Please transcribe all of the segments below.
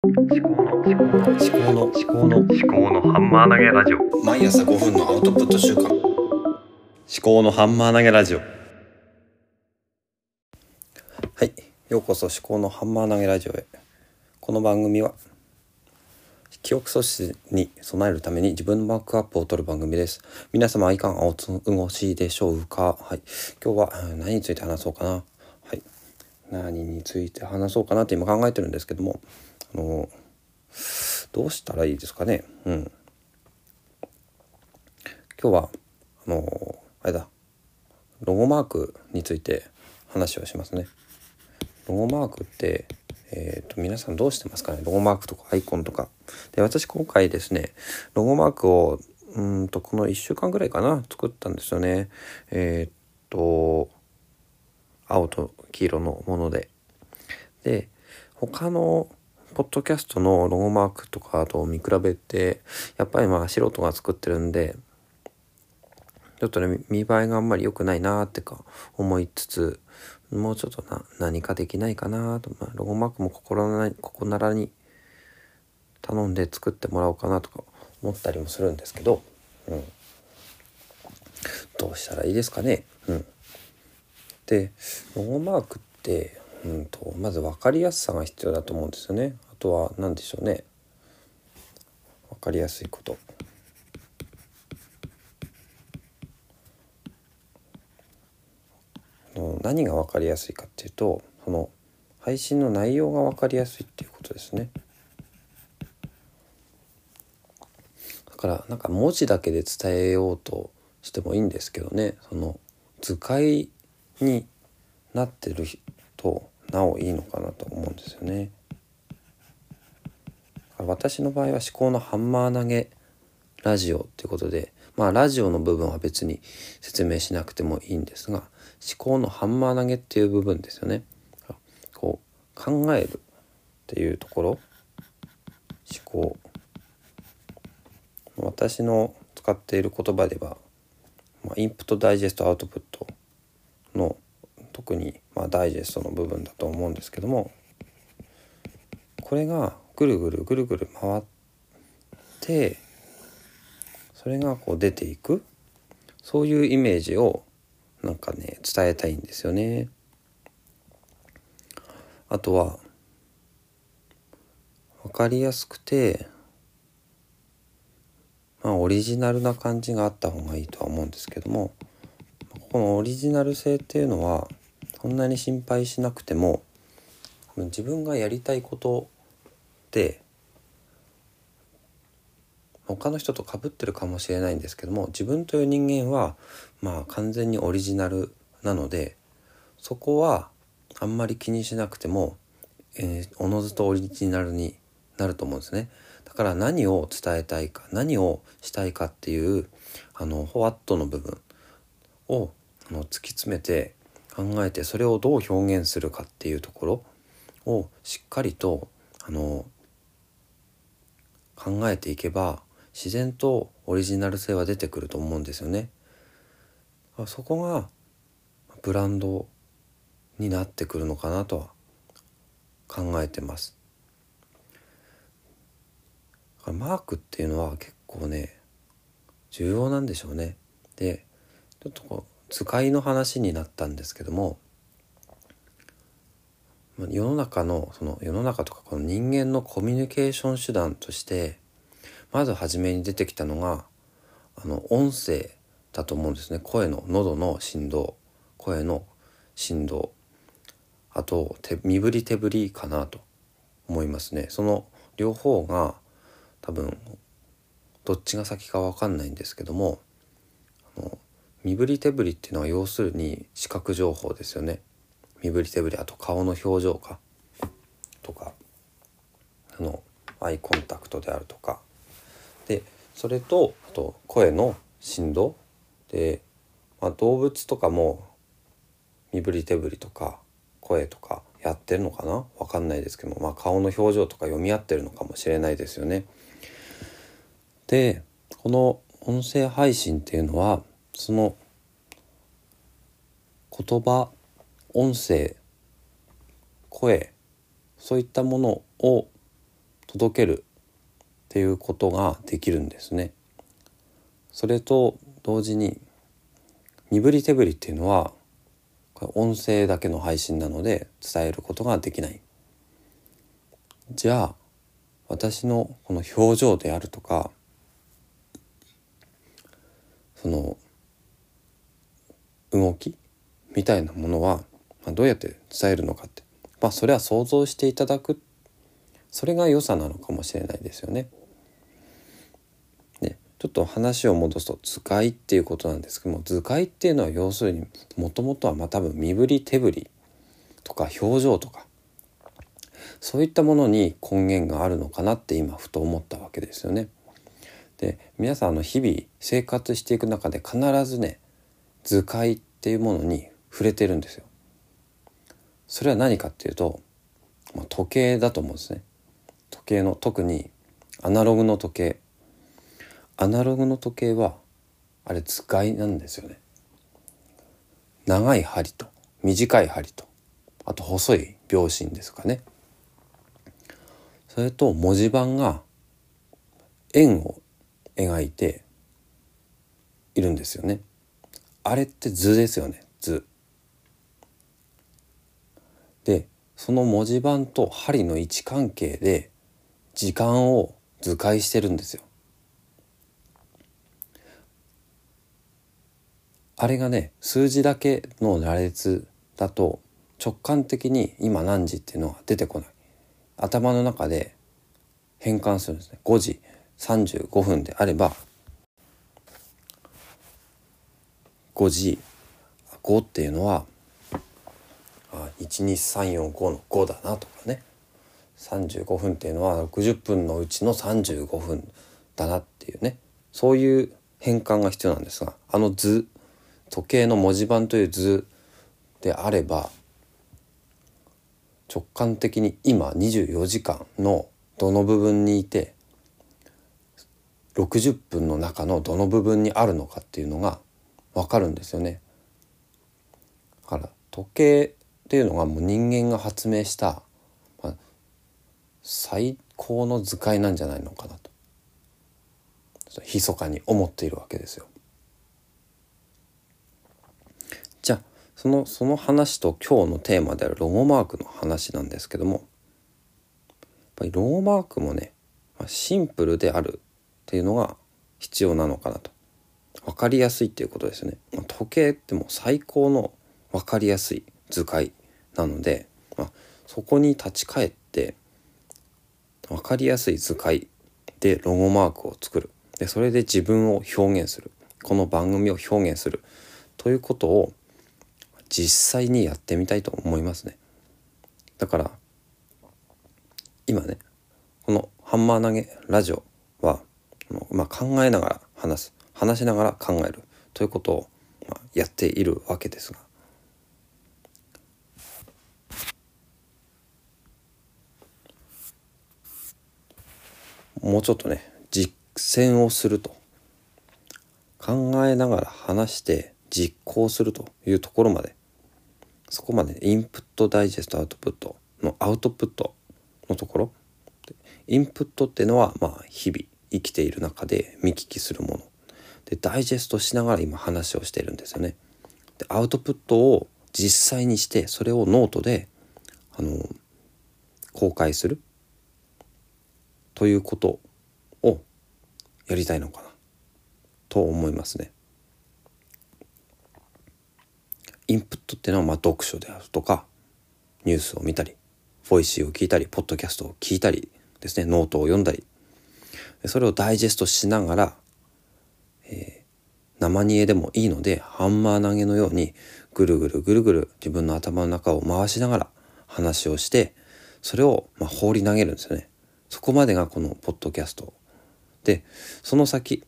思考の思考の思考の思考の思考のハンマー投げラジオ毎朝5分のアウトプット週間思考のハンマー投げラジオはい、ようこそ思考のハンマー投げラジオへ。この番組は記憶喪失に備えるために自分のバックアップを取る番組です。皆様いかがお過ごしでしょうか？はい、今日は何について話そうかな？はい、何について話そうかなって今考えてるんですけども、あのどうしたらいいですかね？うん。今日はあのあれだロゴマークについて話をしますね。ロゴマークって、えー、と皆さんどうしてますかね？ロゴマークとかアイコンとか。で私今回ですねロゴマークをうんとこの1週間ぐらいかな作ったんですよね。えっ、と青と黄色のもので。で他のポッドキャストのロゴマークとかと見比べてやっぱりまあ素人が作ってるんでちょっとね見栄えがあんまり良くないなーってか思いつつもうちょっとな何かできないかなと、まあ、ロゴマークも心なここならに頼んで作ってもらおうかなとか思ったりもするんですけど、うん、どうしたらいいですかね？うん、でロゴマークって、うん、とまず分かりやすさが必要だと思うんですよね。とは何でしょうね分かりやすいこと。何が分かりやすいかっていうとその配信の内容が分かりやすいっていうことですね。だからなんか文字だけで伝えようとしてもいいんですけどねその図解になってるとなおいいのかなと思うんですよね。私の場合は思考のハンマー投げラジオっていうことでまあラジオの部分は別に説明しなくてもいいんですが思考のハンマー投げっていう部分ですよね。こう考えるっていうところ思考私の使っている言葉では、まあ、インプットダイジェストアウトプットの特に、まあ、ダイジェストの部分だと思うんですけどもこれがぐるぐるぐるぐる回ってそれがこう出ていくそういうイメージをなんかね伝えたいんですよね。あとは分かりやすくてまあオリジナルな感じがあった方がいいとは思うんですけどもこのオリジナル性っていうのはそんなに心配しなくても自分がやりたいことって他の人と被ってるかもしれないんですけども自分という人間はまあ完全にオリジナルなのでそこはあんまり気にしなくても、えーおのずとオリジナルになると思うんですね。だから何を伝えたいか何をしたいかっていうあのホワットの部分をあの突き詰めて考えてそれをどう表現するかっていうところをしっかりとあの考えていけば自然とオリジナル性は出てくると思うんですよね。そこがブランドになってくるのかなとは考えてます。マークっていうのは結構ね重要なんでしょうね。でちょっとこう図解の話になったんですけども世の中のその世の中とかこの人間のコミュニケーション手段としてまず初めに出てきたのがあの音声だと思うんですね。声の喉の振動。声の振動。あと手身振り手振りかなと思いますね。その両方が多分どっちが先か分かんないんですけどもあの身振り手振りっていうのは要するに視覚情報ですよね。身振り手振りあと顔の表情かとかあのアイコンタクトであるとか。でそれとあと声の振動。で、まあ、動物とかも身振り手振りとか声とかやってるのかな？わかんないですけども、まあ、顔の表情とか読み合ってるのかもしれないですよね。でこの音声配信っていうのはその言葉音声声そういったものを届けるっていうことができるんですね。それと同時に身振り手振りっていうのは音声だけの配信なので伝えることができない。じゃあ私のこの表情であるとかその動きみたいなものは、どうやって伝えるのかってまあそれは想像していただくそれが良さなのかもしれないですよね。でちょっと話を戻すと図解っていうことなんですけども図解っていうのは要するにもともとはまあ多分身振り手振りとか表情とかそういったものに根源があるのかなって今ふと思ったわけですよね。で皆さんの日々生活していく中で必ずね図解っていうものに触れてるんですよ。それは何かっていうと、まあ、時計だと思うんですね。時計の特にアナログの時計アナログの時計はあれ図解なんですよね。長い針と短い針とあと細い秒針ですかね。それと文字盤が円を描いているんですよね。あれって図ですよね図。でその文字盤と針の位置関係で時間を図解してるんですよ。あれがね数字だけの羅列だと直感的に今何時っていうのは出てこない頭の中で変換するんですね5時35分であれば5時5っていうのは12345の5だなとかね35分っていうのは60分のうちの35分だなっていうねそういう変換が必要なんですがあの図時計の文字盤という図であれば直感的に今24時間のどの部分にいて60分の中のどの部分にあるのかっていうのが分かるんですよね。だから時計っていうのがもう人間が発明した、まあ、最高の図解なんじゃないのかなと。密かに思っているわけですよ。じゃあそのその話と今日のテーマであるロゴマークの話なんですけどもやっぱりロゴマークもねシンプルであるっていうのが必要なのかなと。分かりやすいっていうことですね。時計っても最高の分かりやすい図解なので、まあ、そこに立ち返って分かりやすい図解でロゴマークを作る。でそれで自分を表現する。この番組を表現する。ということを実際にやってみたいと思いますね。だから今ねこのハンマー投げラジオは、まあ、考えながら話す。話しながら考える。ということを、まあ、やっているわけですが。もうちょっとね実践をすると。考えながら話して実行するというところまで。そこまでインプットダイジェストアウトプットのアウトプットのところ。インプットっていうのはまあ日々生きている中で見聞きするもの。でダイジェストしながら今話をしてるんですよね。でアウトプットを実際にしてそれをノートであの公開する。ということをやりたいのかなと思いますね。インプットっていうのはまあ読書であるとかニュースを見たり Voicy を聞いたりポッドキャストを聞いたりですねノートを読んだりそれをダイジェストしながら、えー、生煮えでもいいのでハンマー投げのようにぐるぐるぐるぐる自分の頭の中を回しながら話をしてそれをまあ放り投げるんですよね。そこまでがこのポッドキャストでその先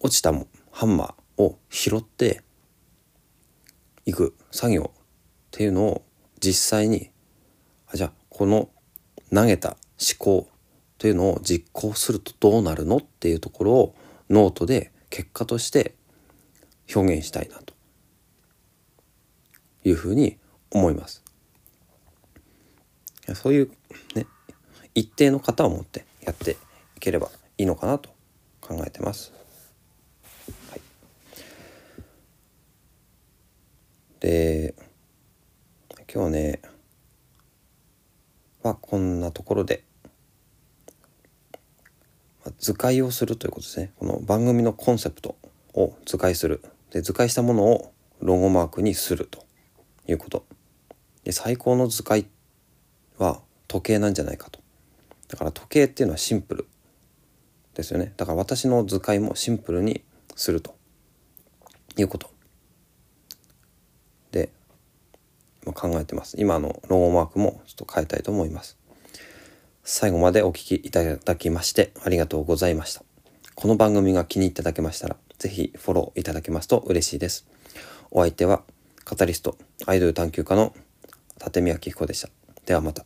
落ちたハンマーを拾っていく作業っていうのを実際にあじゃあこの投げた思考というのを実行するとどうなるのっていうところをノートで結果として表現したいなというふうに思います。そういうね一定の型を持ってやっていければいいのかなと考えてます。はい、で今日ねはこんなところでま図解をするということですね。この番組のコンセプトを図解する。で図解したものをロゴマークにするということ。で最高の図解は時計なんじゃないかと。だから時計っていうのはシンプルですよね。だから私の図解もシンプルにすると。いうこと。で今考えてます。今のロゴマークもちょっと変えたいと思います。最後までお聞きいただきましてありがとうございました。この番組が気に入っていただけましたらぜひフォローいただけますと嬉しいです。お相手はカタリストアイドル探求家の立宮紀彦でした。ではまた。